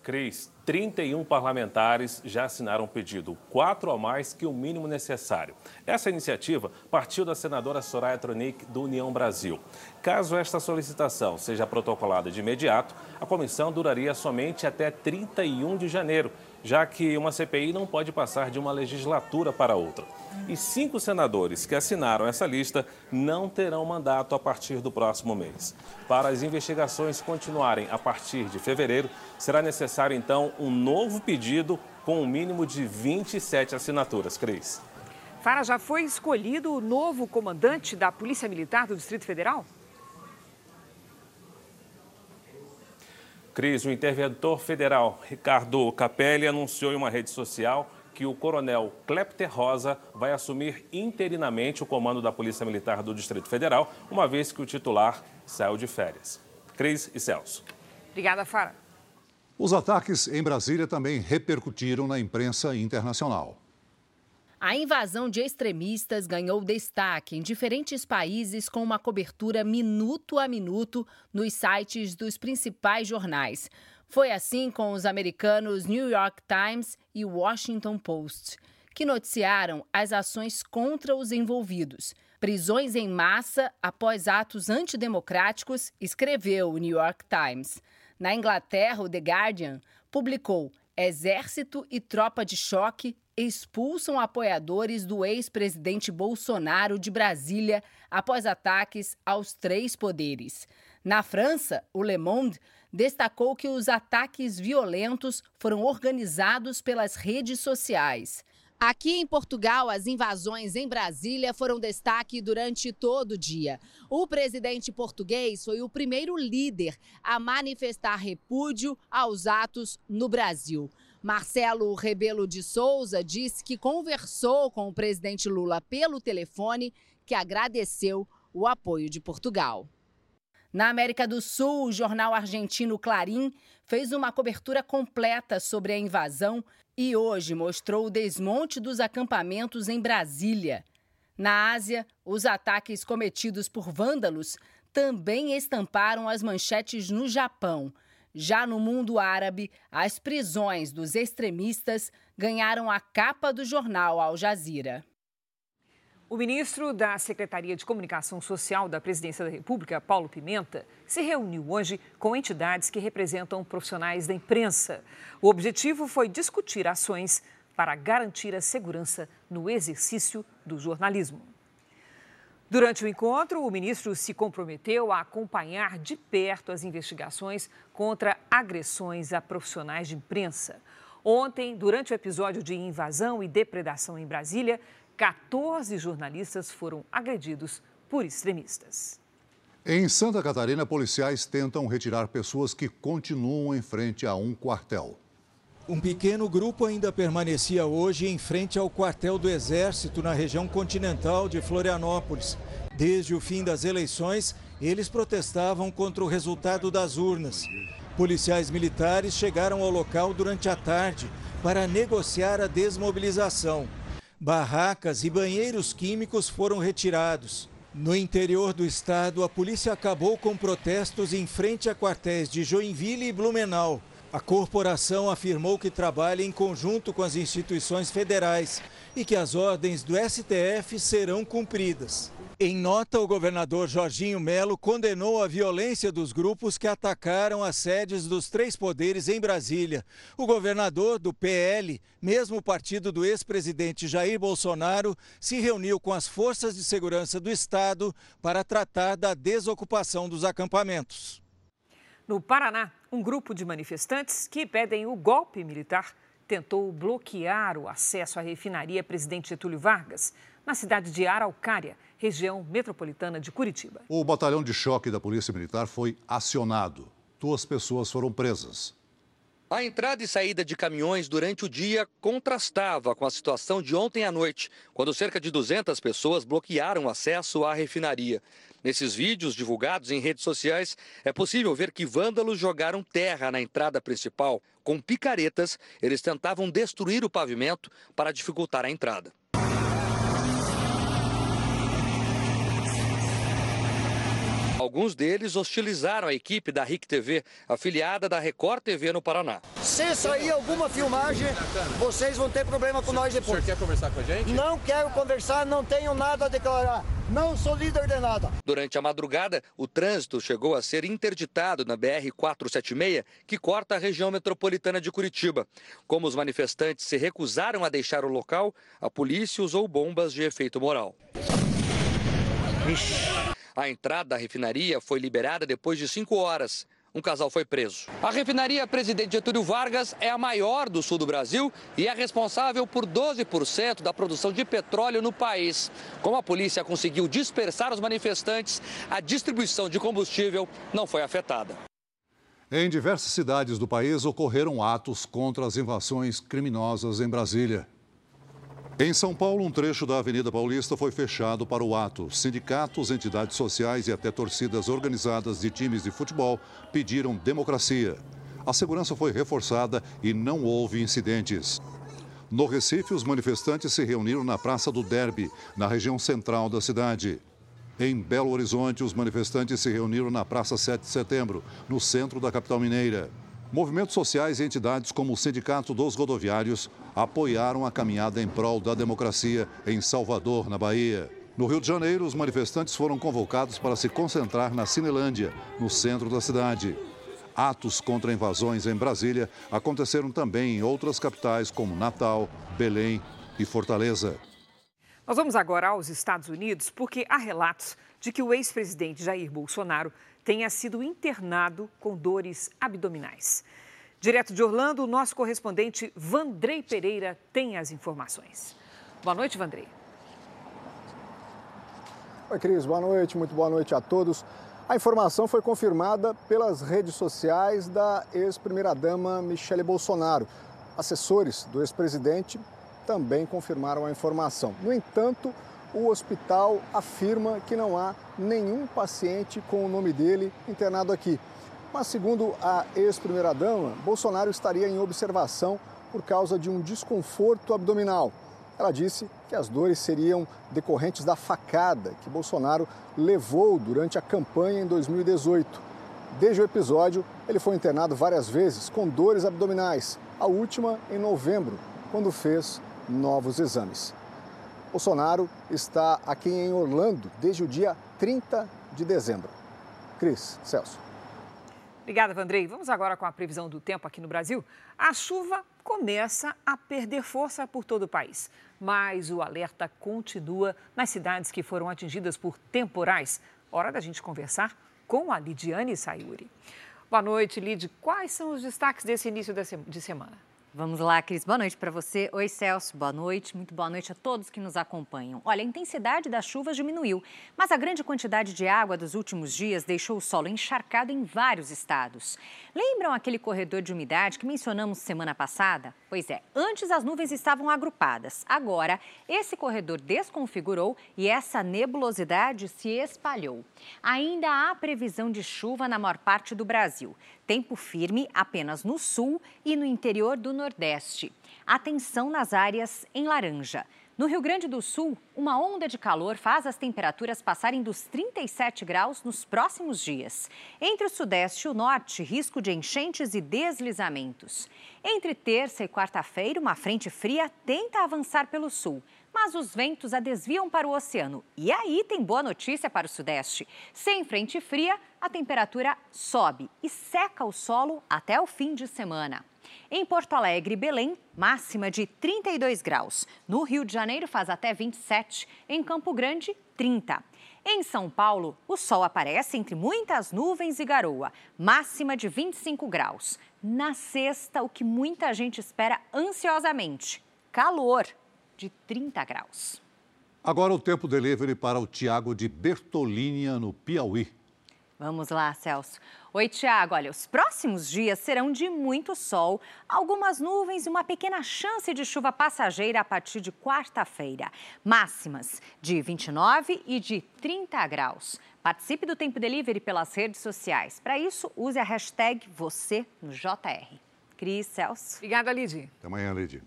Cris, 31 parlamentares já assinaram o pedido, quatro a mais que o mínimo necessário. Essa iniciativa partiu da senadora Soraya Tronic, do União Brasil. Caso esta solicitação seja protocolada de imediato, a comissão duraria somente até 31 de janeiro, já que uma CPI não pode passar de uma legislatura para outra. E cinco senadores que assinaram essa lista não terão mandato a partir do próximo mês. Para as investigações continuarem a partir de fevereiro, será necessário então um novo pedido com um mínimo de 27 assinaturas. Cris. Fara, já foi escolhido o novo comandante da Polícia Militar do Distrito Federal? Cris, o interventor federal Ricardo Capelli anunciou em uma rede social que o coronel Klepter Rosa vai assumir interinamente o comando da Polícia Militar do Distrito Federal, uma vez que o titular saiu de férias. Cris e Celso. Obrigada, Fara. Os ataques em Brasília também repercutiram na imprensa internacional. A invasão de extremistas ganhou destaque em diferentes países com uma cobertura minuto a minuto nos sites dos principais jornais. Foi assim com os americanos New York Times e Washington Post, que noticiaram as ações contra os envolvidos. Prisões em massa após atos antidemocráticos, escreveu o New York Times. Na Inglaterra, o The Guardian publicou Exército e tropa de choque expulsam apoiadores do ex-presidente Bolsonaro de Brasília após ataques aos três poderes. Na França, o Le Monde destacou que os ataques violentos foram organizados pelas redes sociais. Aqui em Portugal, as invasões em Brasília foram destaque durante todo o dia. O presidente português foi o primeiro líder a manifestar repúdio aos atos no Brasil. Marcelo Rebelo de Souza disse que conversou com o presidente Lula pelo telefone, que agradeceu o apoio de Portugal. Na América do Sul, o jornal argentino Clarim fez uma cobertura completa sobre a invasão e hoje mostrou o desmonte dos acampamentos em Brasília. Na Ásia, os ataques cometidos por vândalos também estamparam as manchetes no Japão. Já no mundo árabe, as prisões dos extremistas ganharam a capa do jornal Al Jazeera. O ministro da Secretaria de Comunicação Social da Presidência da República, Paulo Pimenta, se reuniu hoje com entidades que representam profissionais da imprensa. O objetivo foi discutir ações para garantir a segurança no exercício do jornalismo. Durante o encontro, o ministro se comprometeu a acompanhar de perto as investigações contra agressões a profissionais de imprensa. Ontem, durante o episódio de invasão e depredação em Brasília, 14 jornalistas foram agredidos por extremistas. Em Santa Catarina, policiais tentam retirar pessoas que continuam em frente a um quartel. Um pequeno grupo ainda permanecia hoje em frente ao quartel do Exército na região continental de Florianópolis. Desde o fim das eleições, eles protestavam contra o resultado das urnas. Policiais militares chegaram ao local durante a tarde para negociar a desmobilização. Barracas e banheiros químicos foram retirados. No interior do estado, a polícia acabou com protestos em frente a quartéis de Joinville e Blumenau. A corporação afirmou que trabalha em conjunto com as instituições federais e que as ordens do STF serão cumpridas. Em nota, o governador Jorginho Melo condenou a violência dos grupos que atacaram as sedes dos três poderes em Brasília. O governador do PL, mesmo partido do ex-presidente Jair Bolsonaro, se reuniu com as forças de segurança do Estado para tratar da desocupação dos acampamentos. No Paraná, um grupo de manifestantes que pedem o golpe militar tentou bloquear o acesso à refinaria Presidente Getúlio Vargas, na cidade de Araucária, região metropolitana de Curitiba. O batalhão de choque da Polícia Militar foi acionado. Duas pessoas foram presas. A entrada e saída de caminhões durante o dia contrastava com a situação de ontem à noite, quando cerca de 200 pessoas bloquearam o acesso à refinaria. Nesses vídeos divulgados em redes sociais, é possível ver que vândalos jogaram terra na entrada principal. Com picaretas, eles tentavam destruir o pavimento para dificultar a entrada. Alguns deles hostilizaram a equipe da RIC TV, afiliada da Record TV no Paraná. Se sair alguma filmagem, vocês vão ter problema com nós depois. O senhor quer conversar com a gente? Não quero conversar, não tenho nada a declarar. Não sou líder de nada. Durante a madrugada, o trânsito chegou a ser interditado na BR-476, que corta a região metropolitana de Curitiba. Como os manifestantes se recusaram a deixar o local, a polícia usou bombas de efeito moral. Ixi. A entrada da refinaria foi liberada depois de cinco horas. Um casal foi preso. A refinaria Presidente Getúlio Vargas é a maior do sul do Brasil e é responsável por 12% da produção de petróleo no país. Como a polícia conseguiu dispersar os manifestantes, a distribuição de combustível não foi afetada. Em diversas cidades do país ocorreram atos contra as invasões criminosas em Brasília. Em São Paulo, um trecho da Avenida Paulista foi fechado para o ato. Sindicatos, entidades sociais e até torcidas organizadas de times de futebol pediram democracia. A segurança foi reforçada e não houve incidentes. No Recife, os manifestantes se reuniram na Praça do Derby, na região central da cidade. Em Belo Horizonte, os manifestantes se reuniram na Praça 7 de Setembro, no centro da capital mineira. Movimentos sociais e entidades como o Sindicato dos Rodoviários apoiaram a caminhada em prol da democracia em Salvador, na Bahia. No Rio de Janeiro, os manifestantes foram convocados para se concentrar na Cinelândia, no centro da cidade. Atos contra invasões em Brasília aconteceram também em outras capitais como Natal, Belém e Fortaleza. Nós vamos agora aos Estados Unidos porque há relatos de que o ex-presidente Jair Bolsonaro tenha sido internado com dores abdominais. Direto de Orlando, o nosso correspondente Vandrei Pereira tem as informações. Boa noite, Vandrei. Oi, Cris. Boa noite. Muito boa noite a todos. A informação foi confirmada pelas redes sociais da ex-primeira-dama Michele Bolsonaro. Assessores do ex-presidente também confirmaram a informação. No entanto, o hospital afirma que não há nenhum paciente com o nome dele internado aqui. Mas, segundo a ex-primeira-dama, Bolsonaro estaria em observação por causa de um desconforto abdominal. Ela disse que as dores seriam decorrentes da facada que Bolsonaro levou durante a campanha em 2018. Desde o episódio, ele foi internado várias vezes com dores abdominais, a última em novembro, quando fez novos exames. Bolsonaro está aqui em Orlando desde o dia 30 de dezembro. Cris, Celso. Obrigada, Vandrei. Vamos agora com a previsão do tempo aqui no Brasil. A chuva começa a perder força por todo o país, mas o alerta continua nas cidades que foram atingidas por temporais. Hora da gente conversar com a Lidiane Sayuri. Boa noite, Lid. Quais são os destaques desse início de semana? Vamos lá, Cris. Boa noite para você. Oi, Celso. Boa noite. Muito boa noite a todos que nos acompanham. Olha, a intensidade das chuvas diminuiu, mas a grande quantidade de água dos últimos dias deixou o solo encharcado em vários estados. Lembram aquele corredor de umidade que mencionamos semana passada? Pois é, antes as nuvens estavam agrupadas. Agora, esse corredor desconfigurou e essa nebulosidade se espalhou. Ainda há previsão de chuva na maior parte do Brasil. Tempo firme apenas no sul e no interior do Nordeste. Atenção nas áreas em laranja. No Rio Grande do Sul, uma onda de calor faz as temperaturas passarem dos 37 graus nos próximos dias. Entre o Sudeste e o Norte, risco de enchentes e deslizamentos. Entre terça e quarta-feira, uma frente fria tenta avançar pelo sul mas os ventos a desviam para o oceano. E aí tem boa notícia para o Sudeste. Sem frente fria, a temperatura sobe e seca o solo até o fim de semana. Em Porto Alegre Belém, máxima de 32 graus. No Rio de Janeiro faz até 27. Em Campo Grande, 30. Em São Paulo, o sol aparece entre muitas nuvens e garoa, máxima de 25 graus. Na sexta, o que muita gente espera ansiosamente: calor de 30 graus. Agora o tempo delivery para o Tiago de Bertolínia, no Piauí. Vamos lá, Celso. Oi, Tiago. Olha, os próximos dias serão de muito sol, algumas nuvens e uma pequena chance de chuva passageira a partir de quarta-feira. Máximas de 29 e de 30 graus. Participe do Tempo Delivery pelas redes sociais. Para isso, use a hashtag você no JR. Cris, Celso. Obrigada, Lidy. Até amanhã, Lidy.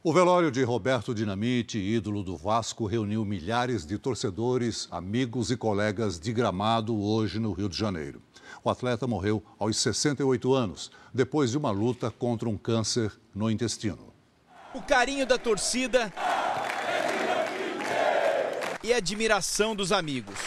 O velório de Roberto Dinamite, ídolo do Vasco, reuniu milhares de torcedores, amigos e colegas de gramado hoje no Rio de Janeiro. O atleta morreu aos 68 anos, depois de uma luta contra um câncer no intestino. O carinho da torcida e a admiração dos amigos.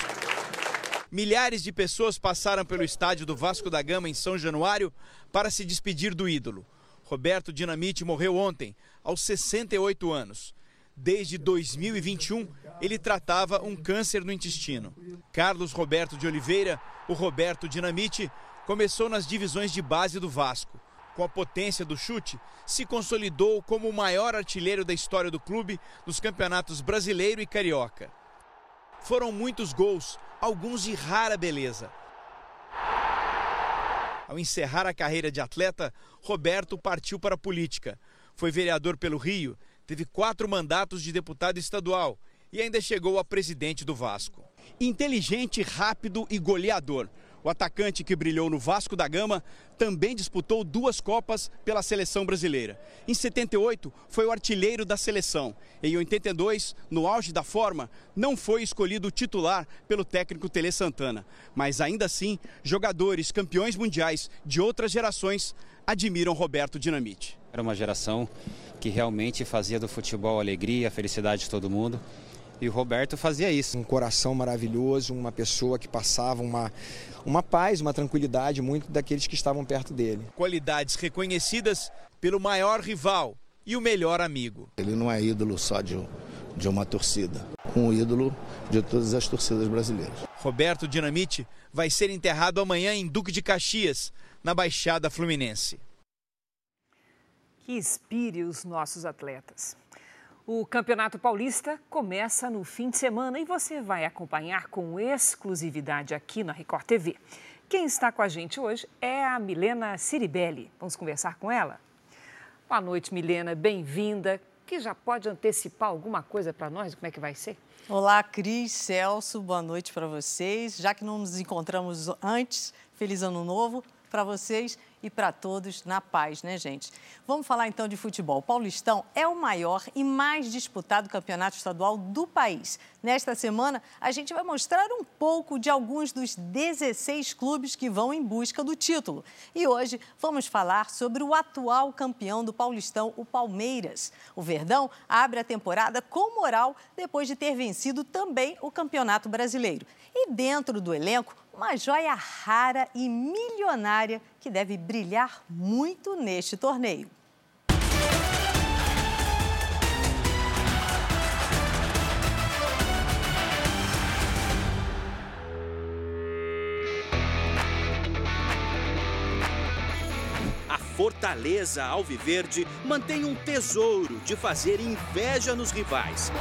Milhares de pessoas passaram pelo estádio do Vasco da Gama em São Januário para se despedir do ídolo. Roberto Dinamite morreu ontem, aos 68 anos. Desde 2021, ele tratava um câncer no intestino. Carlos Roberto de Oliveira, o Roberto Dinamite, começou nas divisões de base do Vasco. Com a potência do chute, se consolidou como o maior artilheiro da história do clube nos campeonatos brasileiro e carioca. Foram muitos gols, alguns de rara beleza. Ao encerrar a carreira de atleta, Roberto partiu para a política. Foi vereador pelo Rio, teve quatro mandatos de deputado estadual e ainda chegou a presidente do Vasco. Inteligente, rápido e goleador. O atacante que brilhou no Vasco da Gama também disputou duas Copas pela seleção brasileira. Em 78, foi o artilheiro da seleção. Em 82, no auge da forma, não foi escolhido titular pelo técnico Tele Santana. Mas ainda assim, jogadores campeões mundiais de outras gerações admiram Roberto Dinamite. Era uma geração que realmente fazia do futebol alegria, a felicidade de todo mundo. E o Roberto fazia isso. Um coração maravilhoso, uma pessoa que passava uma, uma paz, uma tranquilidade muito daqueles que estavam perto dele. Qualidades reconhecidas pelo maior rival e o melhor amigo. Ele não é ídolo só de, de uma torcida, um ídolo de todas as torcidas brasileiras. Roberto Dinamite vai ser enterrado amanhã em Duque de Caxias, na Baixada Fluminense. Que inspire os nossos atletas. O Campeonato Paulista começa no fim de semana e você vai acompanhar com exclusividade aqui na Record TV. Quem está com a gente hoje é a Milena Ciribelli. Vamos conversar com ela? Boa noite, Milena, bem-vinda. Que já pode antecipar alguma coisa para nós? Como é que vai ser? Olá, Cris, Celso, boa noite para vocês. Já que não nos encontramos antes, feliz ano novo para vocês e para todos na paz, né, gente? Vamos falar então de futebol. O Paulistão é o maior e mais disputado campeonato estadual do país. Nesta semana, a gente vai mostrar um pouco de alguns dos 16 clubes que vão em busca do título. E hoje vamos falar sobre o atual campeão do Paulistão, o Palmeiras. O Verdão abre a temporada com moral depois de ter vencido também o Campeonato Brasileiro. E dentro do elenco, uma joia rara e milionária que deve brilhar muito neste torneio. Fortaleza Alviverde mantém um tesouro de fazer inveja nos rivais.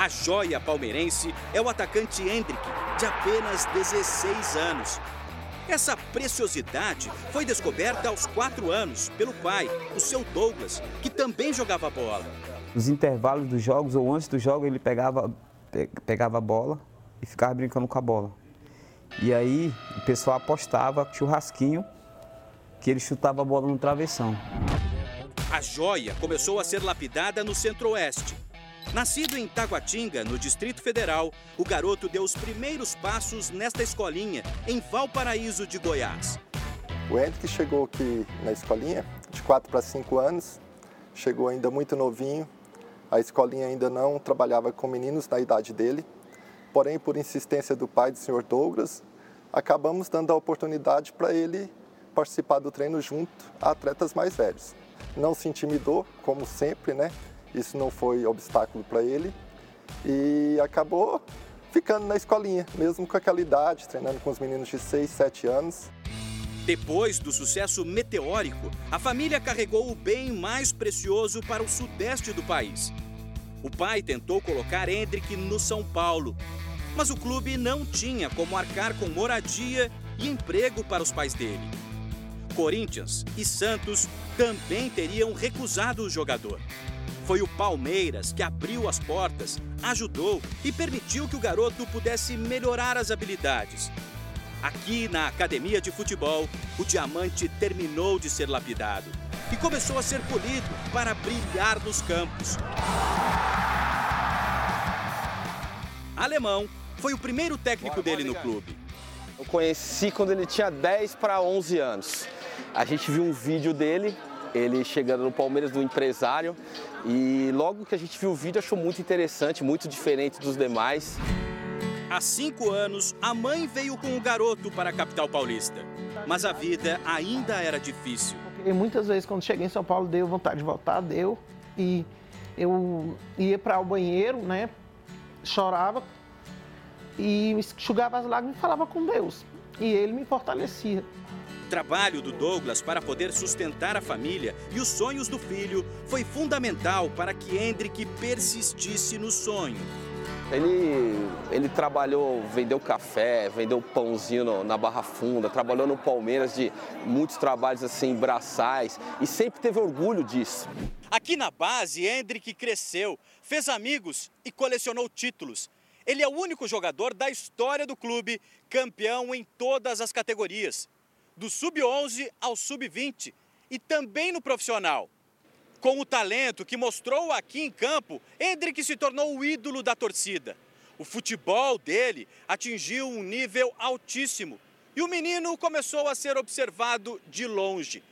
A joia palmeirense é o atacante Hendrick, de apenas 16 anos. Essa preciosidade foi descoberta aos 4 anos pelo pai, o seu Douglas, que também jogava bola. Nos intervalos dos jogos ou antes do jogo, ele pegava, pegava a bola e ficava brincando com a bola. E aí o pessoal apostava churrasquinho que ele chutava a bola no travessão. A joia começou a ser lapidada no Centro-Oeste Nascido em Taguatinga, no Distrito Federal, o garoto deu os primeiros passos nesta escolinha, em Valparaíso de Goiás. O Hendrick chegou aqui na escolinha de 4 para 5 anos, chegou ainda muito novinho. A escolinha ainda não trabalhava com meninos na idade dele, porém, por insistência do pai do senhor Douglas, acabamos dando a oportunidade para ele participar do treino junto a atletas mais velhos. Não se intimidou, como sempre, né? Isso não foi obstáculo para ele e acabou ficando na escolinha, mesmo com aquela idade, treinando com os meninos de 6, 7 anos. Depois do sucesso meteórico, a família carregou o bem mais precioso para o sudeste do país. O pai tentou colocar Hendrick no São Paulo, mas o clube não tinha como arcar com moradia e emprego para os pais dele. Corinthians e Santos também teriam recusado o jogador. Foi o Palmeiras que abriu as portas, ajudou e permitiu que o garoto pudesse melhorar as habilidades. Aqui na academia de futebol, o diamante terminou de ser lapidado e começou a ser polido para brilhar nos campos. Alemão foi o primeiro técnico dele no clube. Eu conheci quando ele tinha 10 para 11 anos. A gente viu um vídeo dele ele chegando no Palmeiras do empresário e logo que a gente viu o vídeo achou muito interessante, muito diferente dos demais. Há cinco anos, a mãe veio com o garoto para a capital paulista, mas a vida ainda era difícil. E muitas vezes quando cheguei em São Paulo deu vontade de voltar, deu e eu ia para o banheiro, né? Chorava e enxugava as lágrimas e falava com Deus. E ele me fortalecia trabalho do Douglas para poder sustentar a família e os sonhos do filho foi fundamental para que Hendrick persistisse no sonho. Ele, ele trabalhou, vendeu café, vendeu pãozinho no, na Barra Funda, trabalhou no Palmeiras de muitos trabalhos assim, braçais e sempre teve orgulho disso. Aqui na base, Hendrick cresceu, fez amigos e colecionou títulos. Ele é o único jogador da história do clube campeão em todas as categorias do sub-11 ao sub-20 e também no profissional. Com o talento que mostrou aqui em campo, Hendrick se tornou o ídolo da torcida. O futebol dele atingiu um nível altíssimo e o menino começou a ser observado de longe.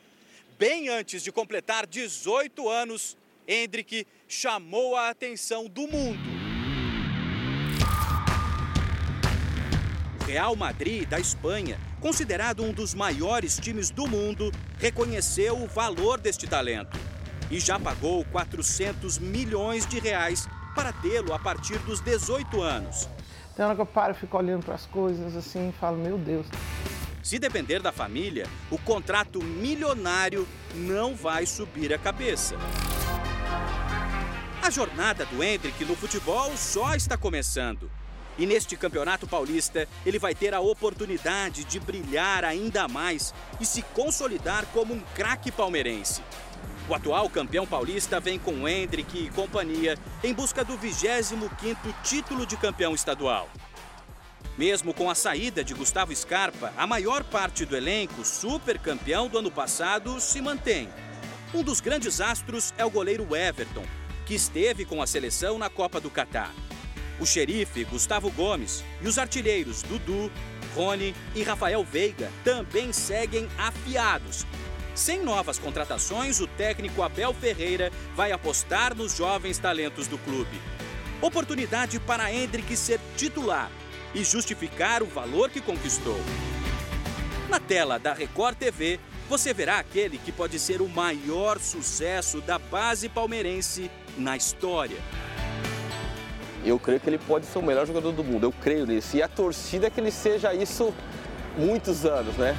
Bem antes de completar 18 anos, Hendrick chamou a atenção do mundo. Real Madrid da Espanha considerado um dos maiores times do mundo, reconheceu o valor deste talento e já pagou 400 milhões de reais para tê-lo a partir dos 18 anos. Tem hora que eu paro e fico olhando para as coisas assim e falo, meu Deus. Se depender da família, o contrato milionário não vai subir a cabeça. A jornada do Hendrick no futebol só está começando. E neste Campeonato Paulista, ele vai ter a oportunidade de brilhar ainda mais e se consolidar como um craque palmeirense. O atual campeão paulista vem com Hendrick e companhia em busca do 25º título de campeão estadual. Mesmo com a saída de Gustavo Scarpa, a maior parte do elenco super campeão do ano passado se mantém. Um dos grandes astros é o goleiro Everton, que esteve com a seleção na Copa do Catar. O xerife Gustavo Gomes e os artilheiros Dudu, Rony e Rafael Veiga também seguem afiados. Sem novas contratações, o técnico Abel Ferreira vai apostar nos jovens talentos do clube. Oportunidade para Hendrick ser titular e justificar o valor que conquistou. Na tela da Record TV, você verá aquele que pode ser o maior sucesso da base palmeirense na história. Eu creio que ele pode ser o melhor jogador do mundo, eu creio nisso. E a torcida é que ele seja isso muitos anos, né?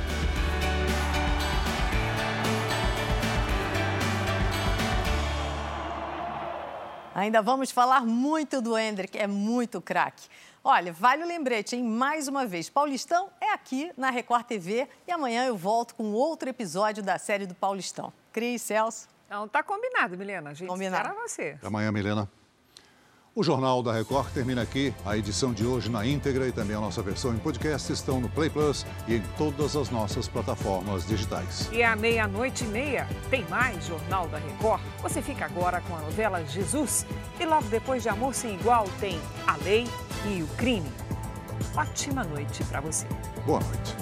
Ainda vamos falar muito do Hendrick, é muito craque. Olha, vale o lembrete, hein? Mais uma vez, Paulistão é aqui na Record TV e amanhã eu volto com outro episódio da série do Paulistão. Cris, Celso. Não, tá combinado, Milena. A gente combinado. espera você. Até amanhã, Milena. O Jornal da Record termina aqui. A edição de hoje na íntegra e também a nossa versão em podcast estão no Play Plus e em todas as nossas plataformas digitais. E à meia-noite e meia tem mais Jornal da Record. Você fica agora com a novela Jesus e logo depois de Amor Sem Igual tem A Lei e o Crime. Ótima noite para você. Boa noite.